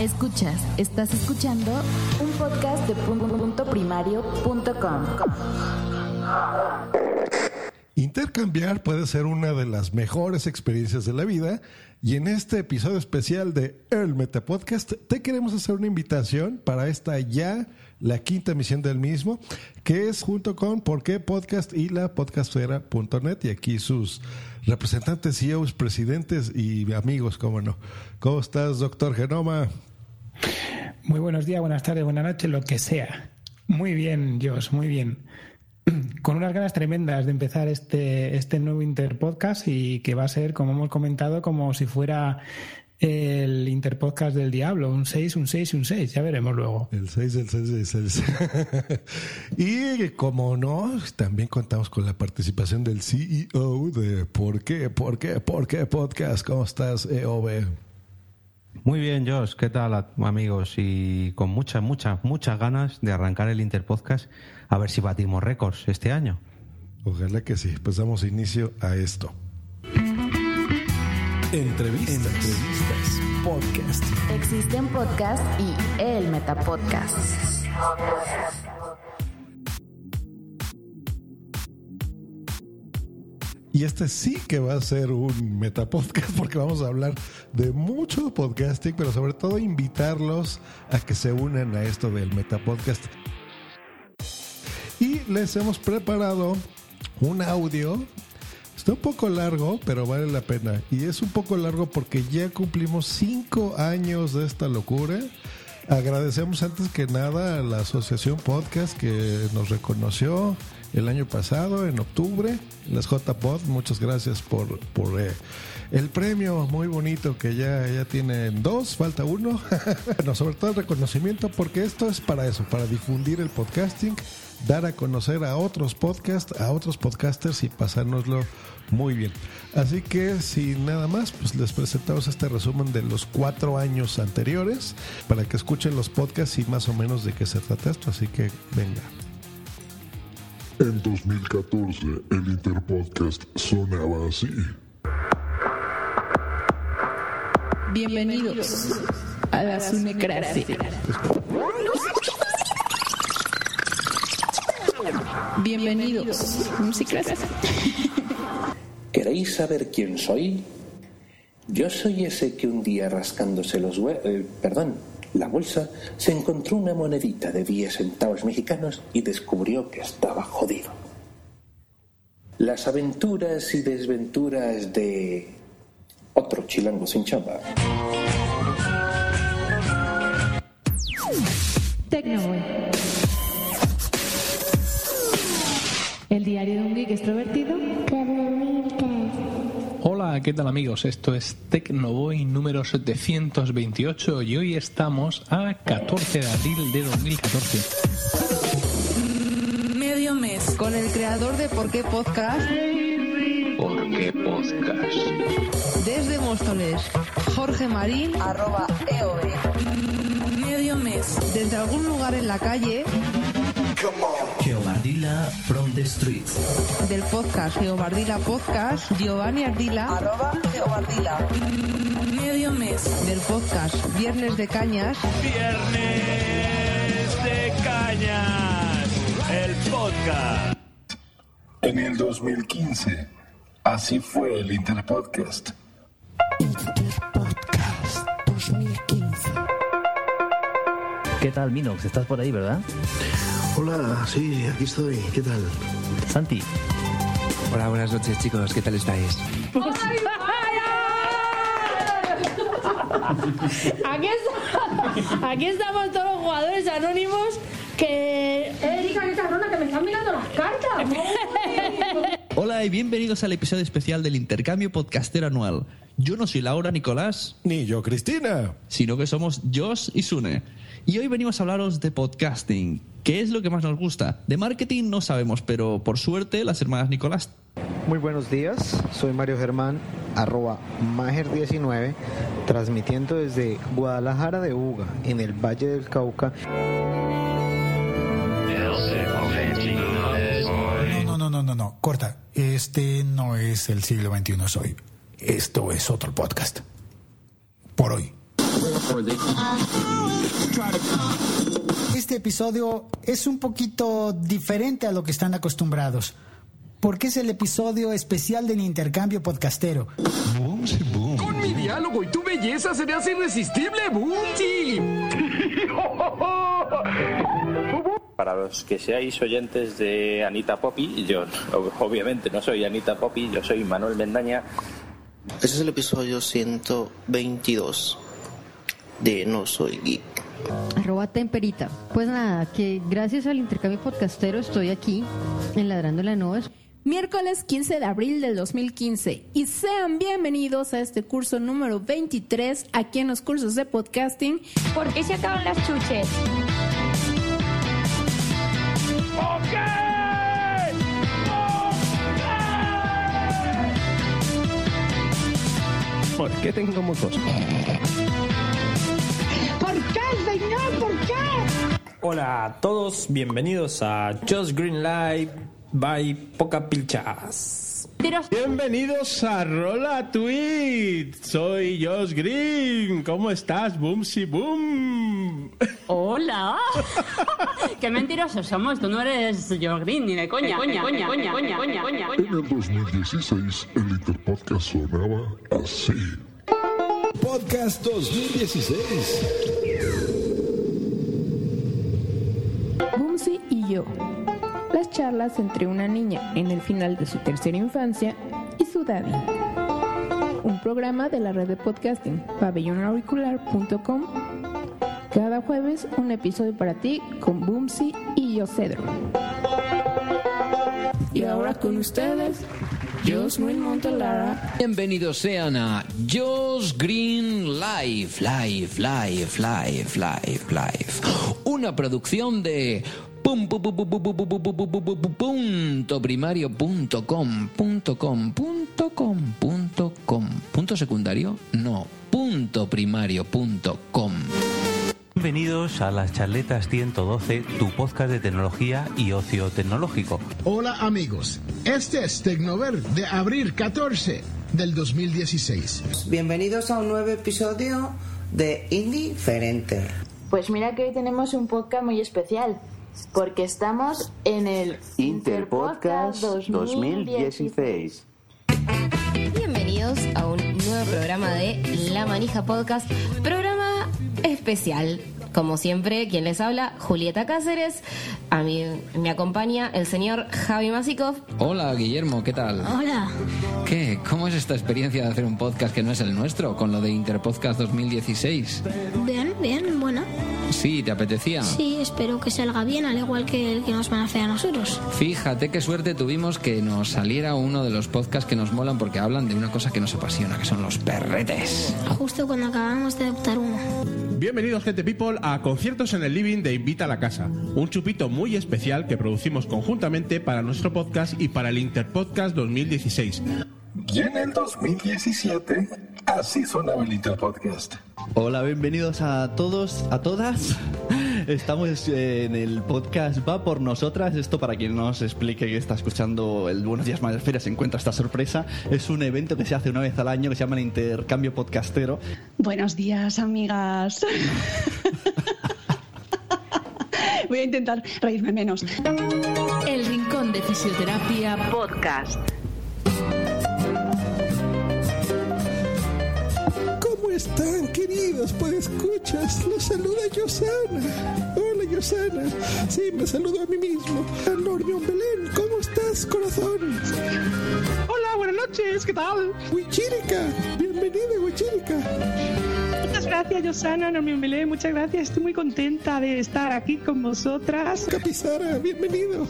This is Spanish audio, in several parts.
Escuchas, estás escuchando un podcast de punto primario.com. Intercambiar puede ser una de las mejores experiencias de la vida y en este episodio especial de El Meta Podcast te queremos hacer una invitación para esta ya la quinta emisión del mismo, que es junto con Por qué Podcast y la podcastera.net y aquí sus representantes, CEOs, presidentes y amigos, cómo no. ¿Cómo estás, doctor Genoma? Muy buenos días, buenas tardes, buenas noches, lo que sea. Muy bien, Jos, muy bien. Con unas ganas tremendas de empezar este, este nuevo Interpodcast y que va a ser, como hemos comentado, como si fuera el Interpodcast del Diablo, un 6, un 6 y un 6, ya veremos luego. El 6, el 6, el 6. y como no, también contamos con la participación del CEO de ¿Por qué? ¿Por qué? ¿Por qué Podcast? ¿Cómo estás, EOB? Muy bien, Josh, ¿qué tal amigos? Y con muchas, muchas, muchas ganas de arrancar el Interpodcast a ver si batimos récords este año. Ojalá que sí, pues damos inicio a esto. Entrevistas. Entrevistas. Podcast. Existen podcast y el Metapodcast. Y este sí que va a ser un metapodcast porque vamos a hablar de mucho podcasting, pero sobre todo invitarlos a que se unan a esto del metapodcast. Y les hemos preparado un audio. Está un poco largo, pero vale la pena. Y es un poco largo porque ya cumplimos cinco años de esta locura. Agradecemos antes que nada a la Asociación Podcast que nos reconoció el año pasado, en octubre, las JPod. Muchas gracias por, por eh, el premio muy bonito que ya, ya tienen dos, falta uno. no, sobre todo el reconocimiento, porque esto es para eso, para difundir el podcasting, dar a conocer a otros podcasts, a otros podcasters y pasárnoslo muy bien. Así que sin nada más, pues les presentamos este resumen de los cuatro años anteriores para que escuchen los podcasts y más o menos de qué se trata esto. Así que venga. En 2014, el Interpodcast sonaba así. Bienvenidos a la Sunecracia. Bienvenidos. ¿Queréis saber quién soy? Yo soy ese que un día rascándose los huevos, eh, perdón, la bolsa, se encontró una monedita de 10 centavos mexicanos y descubrió que estaba jodido. Las aventuras y desventuras de otro chilango sin chamba. Tecnoboy. El diario de un geek extrovertido. Hola, ¿qué tal amigos? Esto es Tecnoboy número 728 y hoy estamos a 14 de abril de 2014. Medio mes con el creador de Por qué Podcast. ¿Por qué podcast? Desde Móstoles, Jorge Marín, arroba EOE. Medio mes, desde algún lugar en la calle, Geobardila from the streets. del podcast Geobardila Podcast, Giovanni Ardila, arroba Geobardila. Medio mes, del podcast Viernes de Cañas, Viernes de Cañas, el podcast. En el 2015, así fue el Interpodcast. ¿Qué tal, Minox? ¿Estás por ahí, verdad? Hola, sí, aquí estoy. ¿Qué tal? Santi. Hola, buenas noches chicos, ¿qué tal estáis? Aquí, está- aquí estamos todos los jugadores anónimos que... Erika, qué cabrona, que me están mirando las cartas. Hola y bienvenidos al episodio especial del intercambio podcastero anual. Yo no soy Laura Nicolás, Ni yo, Cristina. sino que somos Josh y Sune. Y hoy venimos a hablaros de podcasting. ¿Qué es lo que más nos gusta? De marketing no sabemos, pero por suerte las hermanas Nicolás Muy buenos días, soy Mario Germán, arroba Mager19, transmitiendo desde Guadalajara de Uga, en el Valle del Cauca. No, corta. Este no es el siglo XXI soy. Esto es otro podcast. Por hoy. Este episodio es un poquito diferente a lo que están acostumbrados, porque es el episodio especial del intercambio podcastero. Con mi diálogo y tu belleza serás irresistible, Boomsy. Para los que seáis oyentes de Anita Poppy, yo obviamente no soy Anita Poppy, yo soy Manuel Mendaña. Este es el episodio 122 de No Soy Geek. Arroba temperita. Pues nada, que gracias al intercambio podcastero estoy aquí en Ladrando la Nubes. Miércoles 15 de abril del 2015 y sean bienvenidos a este curso número 23 aquí en los cursos de podcasting. ¿Por qué se acaban las chuches? ¿Por qué tengo mocos? ¿Por qué, señor? ¿Por qué? Hola a todos, bienvenidos a Just Green Live by Poca Pilchas. Bienvenidos a Rola Tweet. Soy Josh Green. ¿Cómo estás, Boomsy Boom? Hola. Qué mentirosos somos. Tú no eres Josh Green ni de coña. Coña, coña, coña, coña, coña, coña. En el 2016, el Interpodcast sonaba así. Podcast 2016. Boomsy y yo. Las charlas entre una niña en el final de su tercera infancia y su daddy. Un programa de la red de podcasting pabellonauricular.com. Cada jueves un episodio para ti con Boomsy y yo Cedro. Y ahora con ustedes, Josmin Montelara. Bienvenidos sean a Josh Green Live, Live, Live, Live, Live, Live. Una producción de punto primario punto com punto com punto com punto com punto secundario no punto primario punto com Bienvenidos a las charletas 112, tu podcast de tecnología y ocio tecnológico. Hola amigos, este es Tecnover de abril 14 del 2016. Bienvenidos a un nuevo episodio de Indiferente. Pues mira que hoy tenemos un podcast muy especial, porque estamos en el Interpodcast 2016. Bienvenidos a un nuevo programa de La Manija Podcast, programa especial. Como siempre, quien les habla, Julieta Cáceres. A mí me acompaña el señor Javi Masikov. Hola Guillermo, ¿qué tal? Hola. ¿Qué? ¿Cómo es esta experiencia de hacer un podcast que no es el nuestro, con lo de Interpodcast 2016? Bien, bien, bueno. Sí, ¿te apetecía? Sí, espero que salga bien, al igual que el que nos van a hacer a nosotros. Fíjate qué suerte tuvimos que nos saliera uno de los podcasts que nos molan porque hablan de una cosa que nos apasiona, que son los perretes. Justo cuando acabamos de adoptar uno. Bienvenidos, gente people, a Conciertos en el Living de Invita a la Casa, un chupito muy especial que producimos conjuntamente para nuestro podcast y para el Interpodcast 2016. Y en el 2017, así sonaba el Interpodcast. Hola, bienvenidos a todos, a todas. Estamos en el podcast Va por Nosotras. Esto para quien no os explique que está escuchando el Buenos Días Madresfera se encuentra esta sorpresa. Es un evento que se hace una vez al año que se llama el Intercambio Podcastero. Buenos días, amigas. Voy a intentar reírme menos. El Rincón de Fisioterapia Podcast. Están, queridos? Pues escuchas, los saluda Yosana. Hola, Yosana. Sí, me saludo a mí mismo. Normión Belén, ¿cómo estás, corazón? Hola, buenas noches, ¿qué tal? Huichírica, bienvenida, Huichírica. Muchas gracias, Yosana, Normión Belén, muchas gracias. Estoy muy contenta de estar aquí con vosotras. Capizara, bienvenido.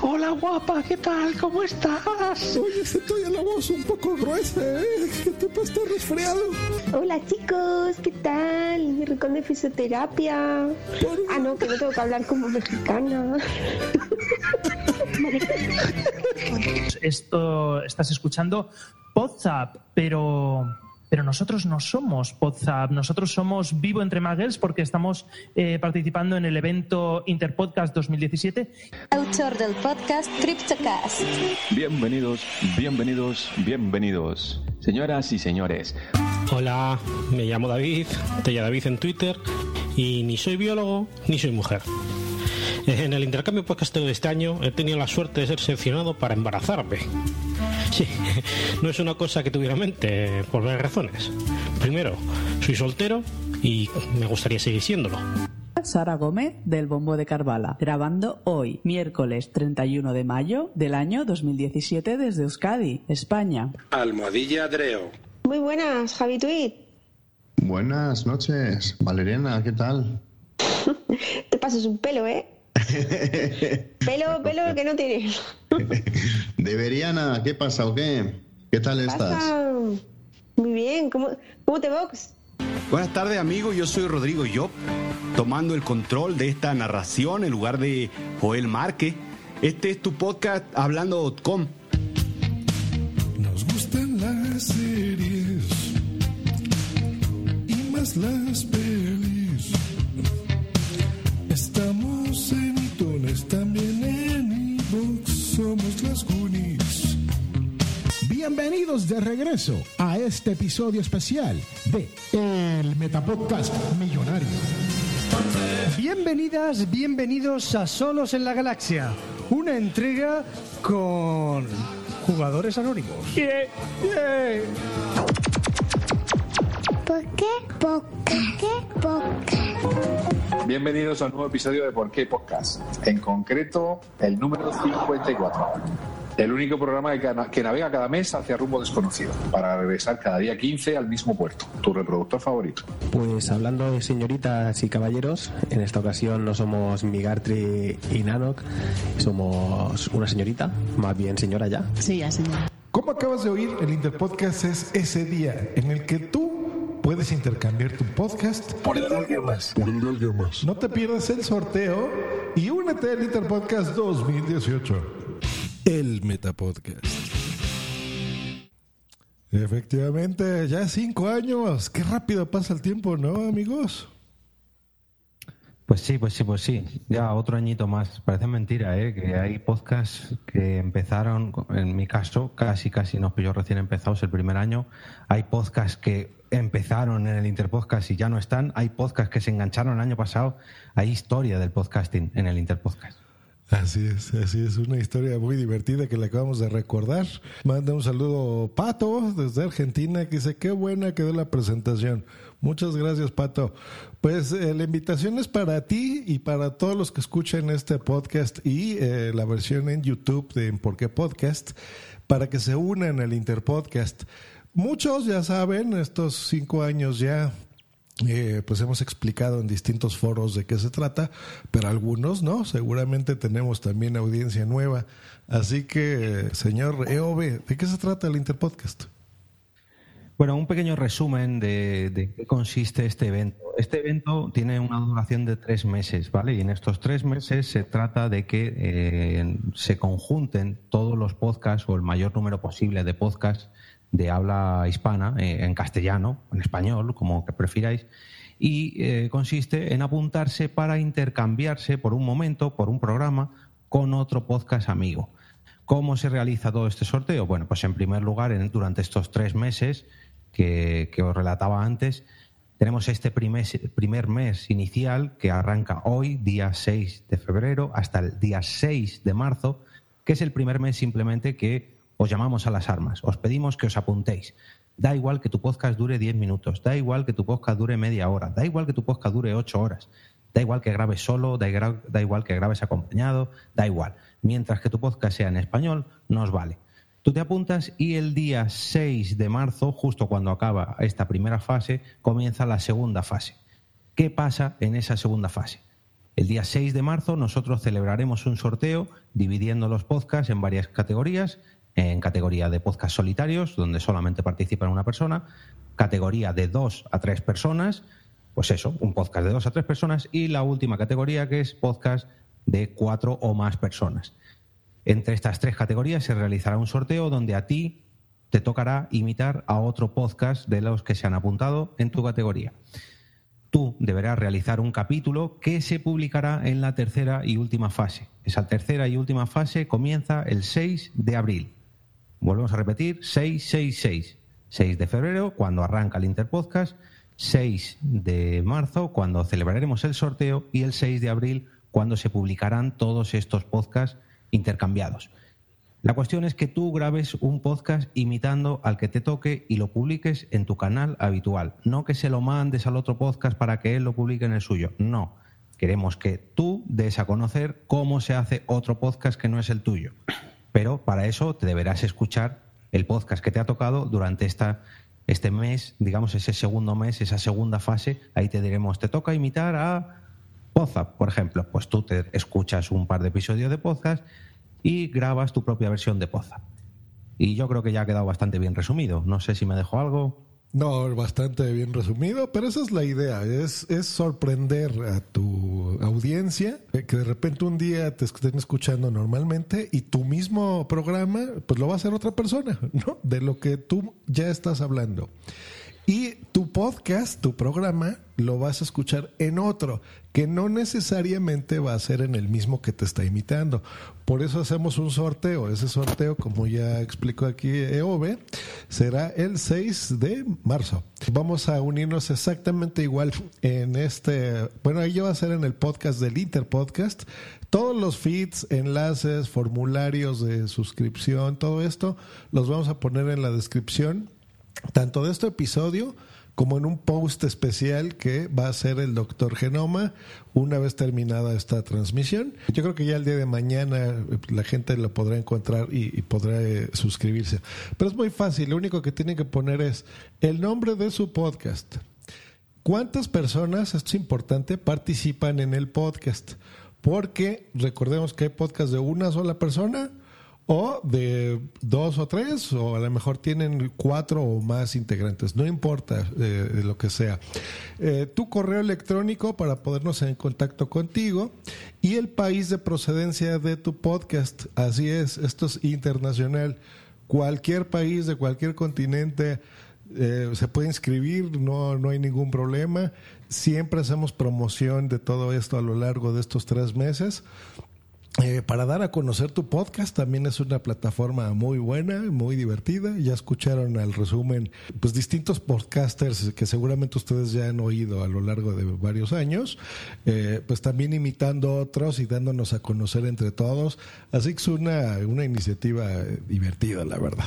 Hola, guapa, ¿qué tal? ¿Cómo estás? Oye, se estoy a la voz un poco gruesa, ¿eh? ¿Qué te resfriado? Hola chicos, ¿qué tal? Mi rincón de fisioterapia. Ah, no, que no tengo que hablar como mexicana. Esto estás escuchando WhatsApp, pero pero nosotros no somos WhatsApp, nosotros somos Vivo Entre Magels porque estamos eh, participando en el evento Interpodcast 2017. Autor del podcast CryptoCast. Bienvenidos, bienvenidos, bienvenidos. Señoras y señores, Hola, me llamo David, te David en Twitter y ni soy biólogo ni soy mujer. En el intercambio podcastero de este año he tenido la suerte de ser seleccionado para embarazarme. Sí, no es una cosa que tuviera en mente por varias razones. Primero, soy soltero y me gustaría seguir siéndolo. Sara Gómez del Bombo de Carvala, grabando hoy, miércoles 31 de mayo del año 2017 desde Euskadi, España. Almohadilla Dreo. Muy buenas, Javi Tweet. Buenas noches, Valeriana, ¿qué tal? Te pasas un pelo, ¿eh? pelo, pelo que no tienes. Deberiana, ¿qué pasa o qué? ¿Qué tal estás? Muy bien, ¿cómo, cómo te vox? Buenas tardes amigos, yo soy Rodrigo Job, tomando el control de esta narración en lugar de Joel Márquez. Este es tu podcast hablando.com. Nos gustan las series y más las pelis. Bienvenidos de regreso a este episodio especial de El Metapodcast Millonario. Bienvenidas, bienvenidos a Solos en la Galaxia, una entrega con jugadores anónimos. ¿Por qué? ¿Por qué? ¿Por qué? Bienvenidos a un nuevo episodio de Por qué Podcast, en concreto el número 54. El único programa que, navega cada mes hacia rumbo desconocido, para regresar cada día 15 al mismo puerto, tu reproductor favorito. Pues hablando de señoritas y caballeros, en esta ocasión no somos Migartri y Nanok, somos una señorita, más bien señora ya. Sí, ya, señor. Como acabas de oír, el Interpodcast es ese día en el que tú puedes intercambiar tu podcast por el de alguien más. Por el de alguien más. No te pierdas el sorteo y únete al Interpodcast 2018. El Metapodcast. Efectivamente, ya cinco años. Qué rápido pasa el tiempo, ¿no, amigos? Pues sí, pues sí, pues sí. Ya otro añito más. Parece mentira, ¿eh? Que hay podcasts que empezaron, en mi caso, casi, casi nos pilló recién empezados el primer año. Hay podcasts que empezaron en el Interpodcast y ya no están. Hay podcasts que se engancharon el año pasado. Hay historia del podcasting en el Interpodcast. Así es, así es, una historia muy divertida que le acabamos de recordar. Manda un saludo Pato desde Argentina que dice, qué buena quedó la presentación. Muchas gracias Pato. Pues eh, la invitación es para ti y para todos los que escuchen este podcast y eh, la versión en YouTube de Por qué Podcast para que se unan al Interpodcast. Muchos ya saben, estos cinco años ya eh, pues hemos explicado en distintos foros de qué se trata, pero algunos no, seguramente tenemos también audiencia nueva. Así que, señor EOB, ¿de qué se trata el Interpodcast? Bueno, un pequeño resumen de, de qué consiste este evento. Este evento tiene una duración de tres meses, ¿vale? Y en estos tres meses se trata de que eh, se conjunten todos los podcasts o el mayor número posible de podcasts de habla hispana, eh, en castellano, en español, como que prefiráis, y eh, consiste en apuntarse para intercambiarse por un momento, por un programa, con otro podcast amigo. ¿Cómo se realiza todo este sorteo? Bueno, pues en primer lugar, durante estos tres meses que, que os relataba antes, tenemos este primer, primer mes inicial que arranca hoy, día 6 de febrero, hasta el día 6 de marzo, que es el primer mes simplemente que os llamamos a las armas. Os pedimos que os apuntéis. Da igual que tu podcast dure 10 minutos, da igual que tu podcast dure media hora, da igual que tu podcast dure 8 horas, da igual que grabes solo, da, igual que grabes acompañado, da igual. Mientras que tu podcast sea en español, nos vale. Tú te apuntas y el día 6 de marzo, justo cuando acaba esta primera fase, comienza la segunda fase. ¿Qué pasa en esa segunda fase? El día 6 de marzo nosotros celebraremos un sorteo dividiendo los podcasts en varias categorías, en categoría de podcast solitarios, donde solamente participa una persona, categoría de dos a tres personas, pues eso, un podcast de dos a tres personas, y la última categoría que es podcast de cuatro o más personas. Entre estas tres categorías se realizará un sorteo donde a ti te tocará imitar a otro podcast de los que se han apuntado en tu categoría. Tú deberás realizar un capítulo que se publicará en la tercera y última fase. Esa tercera y última fase comienza el 6 de abril. Volvemos a repetir, 666. 6 de febrero, cuando arranca el Interpodcast, 6 de marzo, cuando celebraremos el sorteo, y el 6 de abril, cuando se publicarán todos estos podcasts intercambiados. La cuestión es que tú grabes un podcast imitando al que te toque y lo publiques en tu canal habitual. No que se lo mandes al otro podcast para que él lo publique en el suyo. No. Queremos que tú des a conocer cómo se hace otro podcast que no es el tuyo. Pero para eso te deberás escuchar el podcast que te ha tocado durante esta, este mes, digamos ese segundo mes, esa segunda fase. Ahí te diremos, te toca imitar a Poza, por ejemplo. Pues tú te escuchas un par de episodios de podcast y grabas tu propia versión de Poza. Y yo creo que ya ha quedado bastante bien resumido. No sé si me dejo algo. No, bastante bien resumido, pero esa es la idea, es, es sorprender a tu audiencia, eh, que de repente un día te estén escuchando normalmente y tu mismo programa, pues lo va a hacer otra persona, ¿no? De lo que tú ya estás hablando. Y tu podcast, tu programa, lo vas a escuchar en otro, que no necesariamente va a ser en el mismo que te está imitando. Por eso hacemos un sorteo. Ese sorteo, como ya explicó aquí EOB, será el 6 de marzo. Vamos a unirnos exactamente igual en este, bueno, ahí va a ser en el podcast del Interpodcast. Todos los feeds, enlaces, formularios de suscripción, todo esto los vamos a poner en la descripción tanto de este episodio como en un post especial que va a ser el Doctor Genoma una vez terminada esta transmisión. Yo creo que ya el día de mañana eh, la gente lo podrá encontrar y, podrá eh, suscribirse. Pero es muy fácil, lo único que tienen que poner es el nombre de su podcast. ¿Cuántas personas, esto es importante, participan en el podcast? Porque recordemos que hay podcast de una sola persona o de dos o tres, o a lo mejor tienen cuatro o más integrantes, no importa eh, lo que sea. Eh, tu correo electrónico para podernos en contacto contigo y el país de procedencia de tu podcast. Así es, esto es internacional. Cualquier país de cualquier continente eh, se puede inscribir, no, no hay ningún problema. Siempre hacemos promoción de todo esto a lo largo de estos tres meses. Eh, para dar a conocer tu podcast también es una plataforma muy buena, muy divertida. Ya escucharon al resumen, pues distintos podcasters que seguramente ustedes ya han oído a lo largo de varios años, eh, pues también imitando otros y dándonos a conocer entre todos. Así que es una, una iniciativa divertida, la verdad.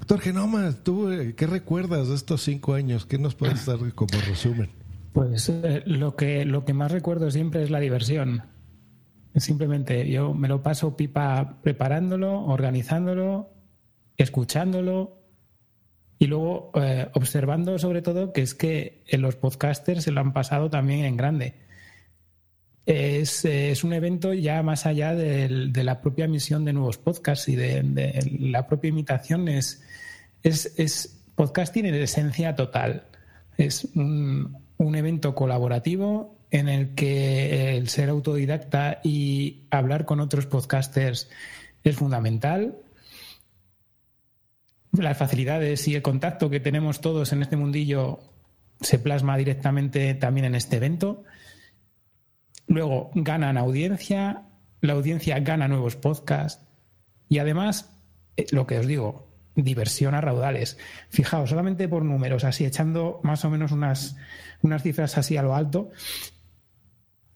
Doctor Genoma, ¿tú eh, qué recuerdas de estos cinco años? ¿Qué nos puedes dar como resumen? Pues lo, que, lo que más recuerdo siempre es la diversión Simplemente yo me lo paso pipa preparándolo, organizándolo, escuchándolo y luego eh, observando sobre todo que es que los podcasters se lo han pasado también en grande. Es, un evento ya más allá de, la propia emisión de nuevos podcasts y de, la propia imitación. Es, es, es podcasting en esencia total. Es un, un evento colaborativo en el que el ser autodidacta y hablar con otros podcasters es fundamental. Las facilidades y el contacto que tenemos todos en este mundillo se plasma directamente también en este evento. Luego ganan audiencia, la audiencia gana nuevos podcasts y además, eh, lo que os digo, diversión a raudales. Fijaos, solamente por números, así echando más o menos unas, unas cifras así a lo alto,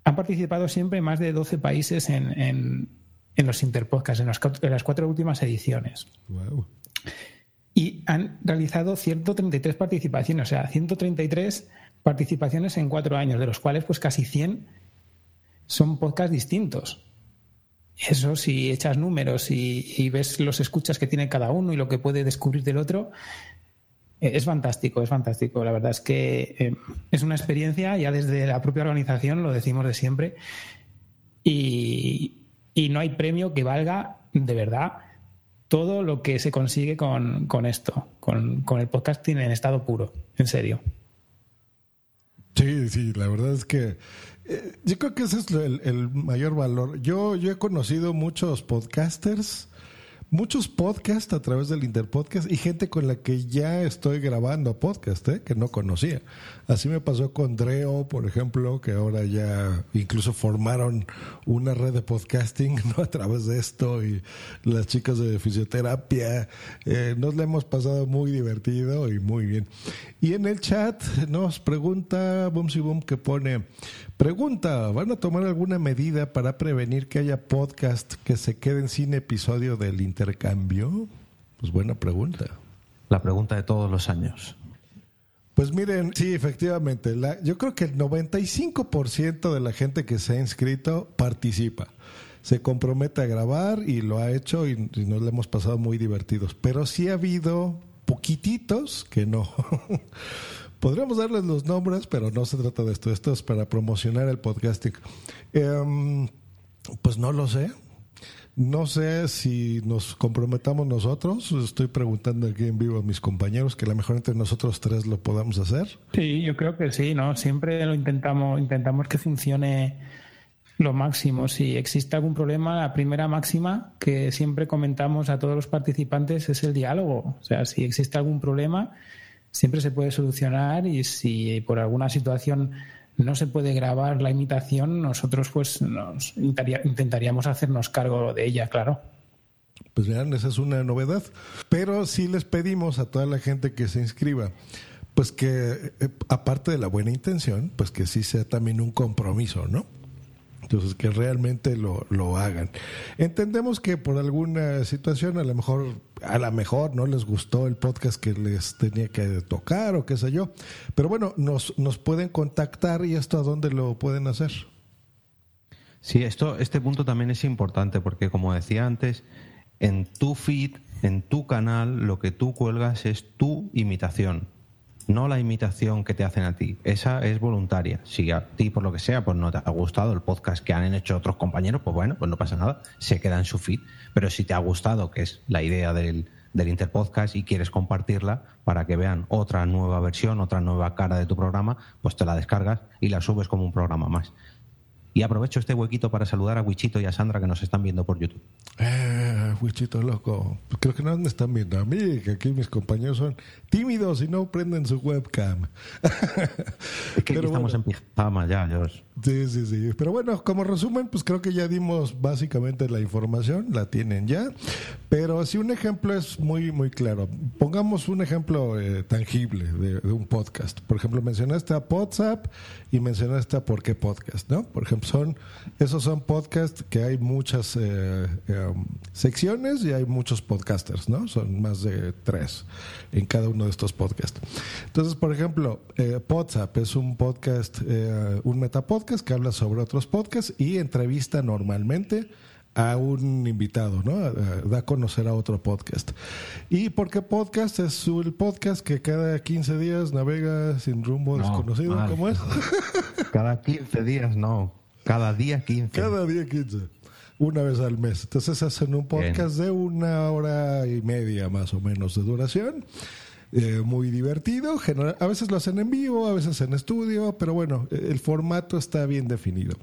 han participado siempre más de 12 países en, en, los Interpodcasts, en, en, las cuatro últimas ediciones. Y han realizado 133 participaciones, o sea, 133 participaciones en cuatro años, de los cuales pues casi 100 son podcasts distintos. Eso, si echas números y, y, ves los escuchas que tiene cada uno y lo que puede descubrir del otro, es fantástico, es fantástico. La verdad es que eh, es una experiencia, ya desde la propia organización, lo decimos de siempre, y, no hay premio que valga de verdad todo lo que se consigue con, esto, con, el podcasting en estado puro, en serio. Sí, sí, la verdad es que eh, yo creo que ese es el, el, mayor valor. Yo, yo he conocido muchos podcasters muchos podcasts a través del Interpodcast y gente con la que ya estoy grabando podcast, ¿eh? que no conocía. Así me pasó con Dreo, por ejemplo, que ahora ya incluso formaron una red de podcasting ¿no? a través de esto y las chicas de fisioterapia. Eh, nos la hemos pasado muy divertido y muy bien. Y en el chat nos pregunta Boom que pone, pregunta, ¿van a tomar alguna medida para prevenir que haya podcast que se queden sin episodio del intercambio? Pues buena pregunta. La pregunta de todos los años. Pues miren, sí, efectivamente, la, yo creo que el 95% de la gente que se ha inscrito participa. Se compromete a grabar y lo ha hecho y, y nos lo hemos pasado muy divertidos. Pero sí ha habido poquititos que no. Podríamos darles los nombres, pero no se trata de esto. Esto es para promocionar el podcasting. Em, pues no lo sé. No sé si nos comprometamos nosotros. Estoy preguntando aquí en vivo a mis compañeros que a lo mejor entre nosotros tres lo podamos hacer. Sí, yo creo que sí, ¿no? Siempre lo intentamos, intentamos que funcione lo máximo. Si existe algún problema, la primera máxima que siempre comentamos a todos los participantes es el diálogo. O sea, si existe algún problema, siempre se puede solucionar y si por alguna situación no se puede grabar la imitación, nosotros pues nos intentaría- intentaríamos hacernos cargo de ella, claro. Pues vean, esa es una novedad. Pero sí les pedimos a toda la gente que se inscriba, pues que eh, aparte de la buena intención, pues que sí sea también un compromiso, ¿no? Entonces, que realmente lo, lo hagan. Entendemos que por alguna situación, a lo mejor, a lo mejor no les gustó el podcast que les tenía que tocar o qué sé yo. Pero bueno, nos, nos pueden contactar y esto a dónde lo pueden hacer. Sí, esto, este punto también es importante porque, como decía antes, en tu feed, en tu canal, lo que tú cuelgas es tu imitación, no la imitación que te hacen a ti. Esa es voluntaria. Si a ti, por lo que sea, pues no te ha gustado el podcast que han hecho otros compañeros, pues bueno, pues no pasa nada, se queda en su feed. Pero si te ha gustado, que es la idea del, del Interpodcast, y quieres compartirla para que vean otra nueva versión, otra nueva cara de tu programa, pues te la descargas y la subes como un programa más. Y aprovecho este huequito para saludar a Wichito y a Sandra que nos están viendo por YouTube. Eh, Wichito loco. Creo que no me están viendo a mí, que aquí mis compañeros son tímidos y no prenden su webcam. Es que aquí estamos en pijama ya, George. Sí, sí, sí. Pero bueno, como resumen, pues creo que ya dimos básicamente la información, la tienen ya. Pero si un ejemplo es muy, muy claro. Pongamos un ejemplo eh, tangible de, un podcast. Por ejemplo, mencionaste a WhatsApp y mencionaste a Por qué Podcast, ¿no? Por ejemplo, son, esos son podcasts que hay muchas eh, eh, secciones y hay muchos podcasters, ¿no? Son más de tres en cada uno de estos podcasts. Entonces, por ejemplo, eh, WhatsApp es un podcast, eh, un metapodcast que habla sobre otros podcasts y entrevista normalmente a un invitado, ¿no? A- Da a conocer a otro podcast. ¿Y por qué podcast? Es el podcast que cada 15 días navega sin rumbo No, desconocido. mal. ¿Cómo es? Cada 15 días, no. Cada día 15. Cada día 15. Una vez al mes. Entonces hacen un podcast de una hora y media más o menos de duración. Eh, muy divertido. General- a veces lo hacen en vivo, a veces en estudio, pero bueno, el formato está bien definido.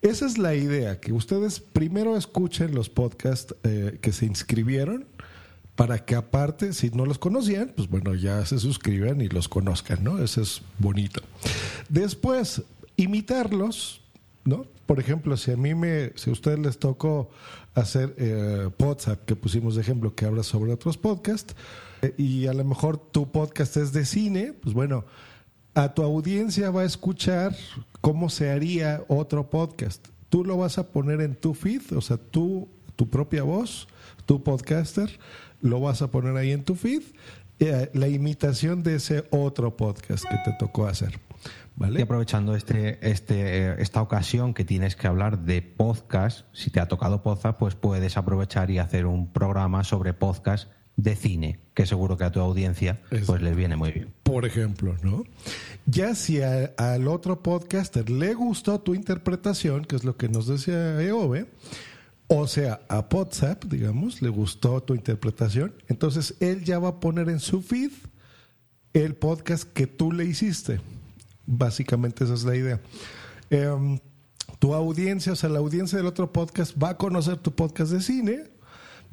Esa es la idea, que ustedes primero escuchen los podcasts eh, que se inscribieron para que aparte, si no los conocían, pues bueno, ya se suscriban y los conozcan, ¿no? Eso es bonito. Después, imitarlos, ¿no? Por ejemplo, si a mí me, si a ustedes les tocó hacer eh, WhatsApp, que pusimos de ejemplo, que habla sobre otros podcasts, eh, y a lo mejor tu podcast es de cine, pues bueno, a tu audiencia va a escuchar cómo se haría otro podcast. Tú lo vas a poner en tu feed, o sea, tú, tu propia voz, tu podcaster, lo vas a poner ahí en tu feed, eh, la imitación de ese otro podcast que te tocó hacer. Y aprovechando este, este, esta ocasión que tienes que hablar de podcast, si te ha tocado podcast, pues puedes aprovechar y hacer un programa sobre podcast de cine, que seguro que a tu audiencia pues les viene muy bien. por ejemplo, ¿no? Ya si a- al otro podcaster le gustó tu interpretación, que es lo que nos decía Eove, o sea, a WhatsApp, digamos, le gustó tu interpretación, entonces él ya va a poner en su feed el podcast que tú le hiciste. Básicamente esa es la idea. Em, tu audiencia, o sea, la audiencia del otro podcast va a conocer tu podcast de cine,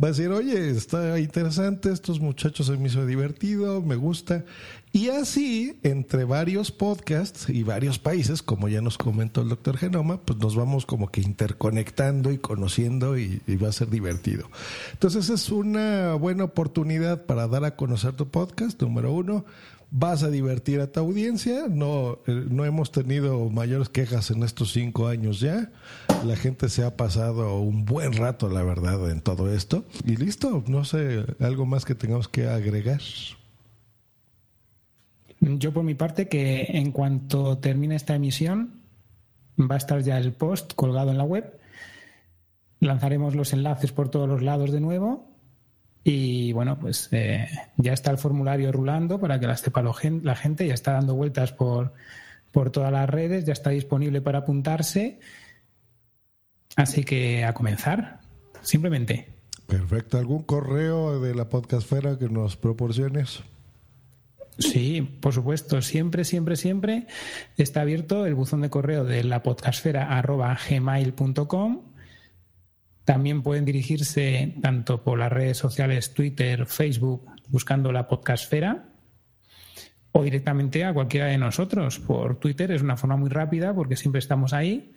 va a decir, oye, está interesante, estos muchachos se me hizo divertido, me gusta. Y así, entre varios podcasts y varios países, como ya nos comentó el doctor Genoma, pues nos vamos como que interconectando y conociendo y, y va a ser divertido. Entonces es una buena oportunidad para dar a conocer tu podcast, número uno vas a divertir a tu audiencia. No, eh, no hemos tenido mayores quejas en estos cinco años ya. La gente se ha pasado un buen rato, la verdad, en todo esto. Y listo, no sé, algo más que tengamos que agregar. Yo por mi parte que en cuanto termine esta emisión va a estar ya el post colgado en la web. Lanzaremos los enlaces por todos los lados de nuevo y bueno, pues eh, ya está el formulario rulando para que la sepa la gente, ya está dando vueltas por, por todas las redes, ya está disponible para apuntarse. Así que a comenzar, simplemente. Perfecto. ¿Algún correo de la podcastfera que nos proporciones? Sí, por supuesto, siempre, siempre, siempre está abierto el buzón de correo de la podcastfera.gmail.com. También pueden dirigirse tanto por las redes sociales Twitter, Facebook, buscando la podcastfera, o directamente a cualquiera de nosotros. Por Twitter es una forma muy rápida porque siempre estamos ahí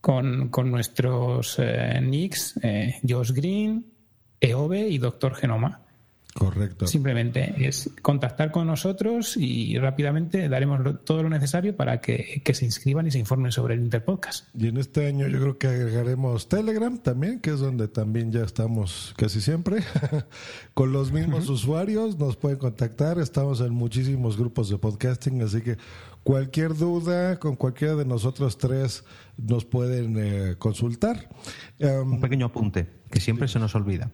con, con nuestros eh, nicks, eh, Josh Green, EOB y Doctor Genoma. Correcto. Simplemente es contactar con nosotros y rápidamente daremos lo- todo lo necesario para que, que se inscriban y se informen sobre el Interpodcast. Y en este año yo creo que agregaremos Telegram también, que es donde también ya estamos casi siempre. Con los mismos usuarios nos pueden contactar. Estamos en muchísimos grupos de podcasting, así que cualquier duda con cualquiera de nosotros tres nos pueden eh, consultar. Un pequeño apunte, que siempre se nos olvida.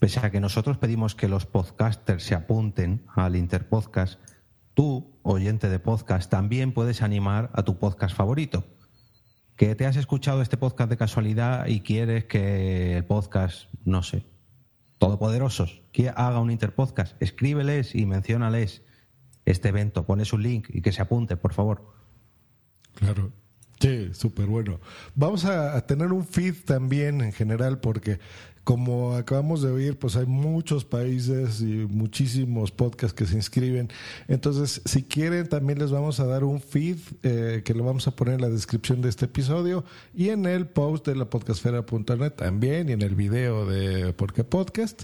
Pese a que nosotros pedimos que los podcasters se apunten al Interpodcast, tú, oyente de podcast, también puedes animar a tu podcast favorito. Que te has escuchado este podcast de casualidad y quieres que el podcast, no sé, todopoderosos, que haga un Interpodcast, escríbeles y menciónales este evento, pones un link y que se apunte, por favor. Claro. Sí, súper bueno. Vamos a, tener un feed también en general porque como acabamos de oír, pues hay muchos países y muchísimos podcasts que se inscriben. Entonces, si quieren, también les vamos a dar un feed eh, que lo vamos a poner en la descripción de este episodio y en el post de la podcastfera.net también y en el video de Porque Podcast,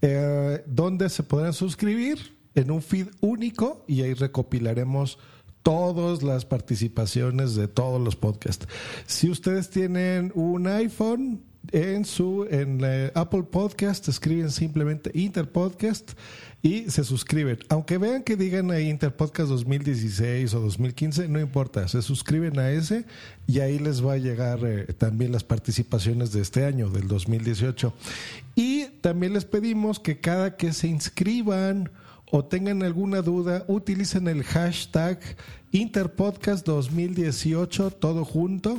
eh, donde se podrán suscribir en un feed único y ahí recopilaremos todas las participaciones de todos los podcasts. Si ustedes tienen un iPhone en su en la Apple Podcast escriben simplemente Interpodcast y se suscriben. Aunque vean que digan ahí Interpodcast 2016 o 2015, no importa, se suscriben a ese y ahí les va a llegar eh, también las participaciones de este año, del 2018. Y también les pedimos que cada que se inscriban o tengan alguna duda, utilicen el hashtag Interpodcast 2018, todo junto,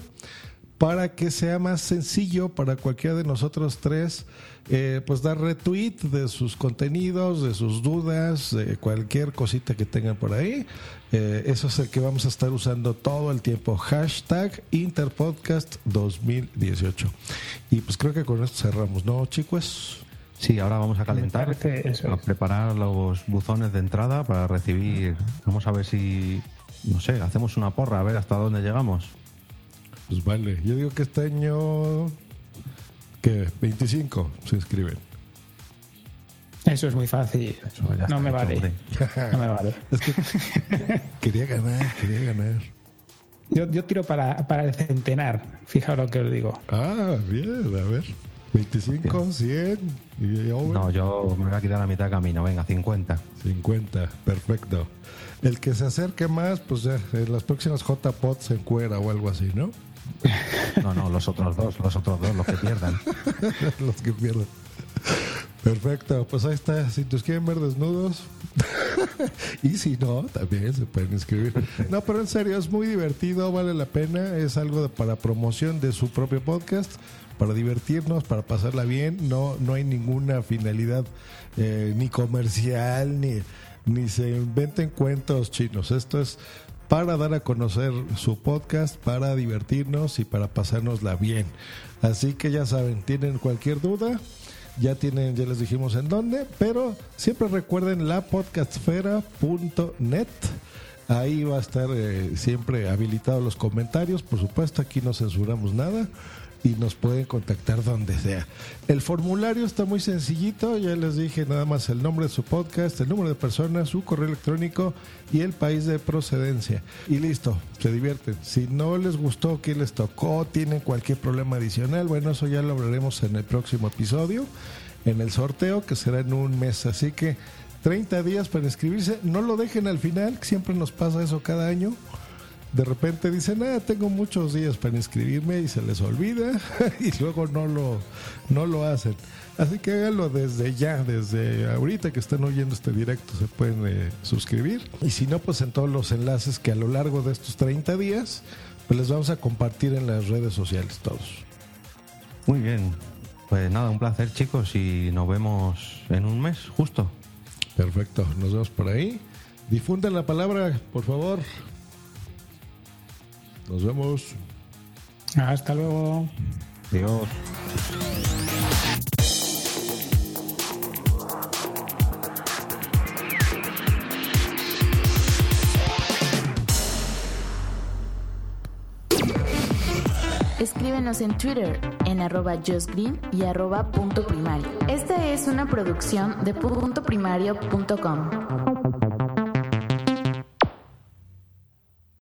para que sea más sencillo para cualquiera de nosotros tres, eh, pues dar retweet de sus contenidos, de sus dudas, de cualquier cosita que tengan por ahí. Eh, eso es el que vamos a estar usando todo el tiempo. Hashtag Interpodcast 2018. Y pues creo que con esto cerramos, ¿no, chicos? Sí, ahora vamos a calentar, eso a preparar los buzones de entrada para recibir. Vamos a ver si, no sé, hacemos una porra, a ver hasta dónde llegamos. Pues vale, yo digo que este año, que 25 se inscriben. Eso es muy fácil. No me vale. No me vale. Es que quería ganar, quería ganar. Yo, yo tiro para, para el centenar, fijaos lo que os digo. Ah, bien, a ver. 25, 100. Y over. No, yo me voy a quitar la mitad de camino, venga, 50. 50, perfecto. El que se acerque más, pues ya, en las próximas JPOT se encuera o algo así, ¿no? No, no, los otros dos, los otros dos, los que pierdan. los que pierdan. Perfecto, pues ahí está. Si nos quieren ver desnudos, y si no, también se pueden inscribir. No, pero en serio, es muy divertido, vale la pena. Es algo para promoción de su propio podcast, para divertirnos, para pasarla bien. No, no hay ninguna finalidad eh, ni comercial, ni, ni se inventen cuentos chinos. Esto es para dar a conocer su podcast, para divertirnos y para pasárnosla bien. Así que ya saben, tienen cualquier duda, ya tienen, ya les dijimos en dónde, pero siempre recuerden la podcastfera.net. Ahí va a estar eh, siempre habilitados los comentarios, por supuesto, aquí no censuramos nada y nos pueden contactar donde sea. El formulario está muy sencillito, ya les dije nada más el nombre de su podcast, el número de personas, su correo electrónico y el país de procedencia. Y listo, se divierten. Si no les gustó, que les tocó, tienen cualquier problema adicional, bueno, eso ya lo hablaremos en el próximo episodio, en el sorteo que será en un mes. Así que 30 días para inscribirse, no lo dejen al final, siempre nos pasa eso cada año de repente dicen, ah, tengo muchos días para inscribirme y se les olvida y luego no lo, no lo hacen. Así que háganlo desde ya, desde ahorita que están oyendo este directo se pueden eh, suscribir. Y si no, pues en todos los enlaces que a lo largo de estos 30 días, pues les vamos a compartir en las redes sociales todos. Muy bien. Pues nada, un placer chicos y nos vemos en un mes justo. Perfecto, nos vemos por ahí. Difundan la palabra, por favor. Nos vemos. Hasta luego. Adiós. Escríbenos en Twitter en arroba justgreen y arroba punto primario. Esta es una producción de puntoprimario.com.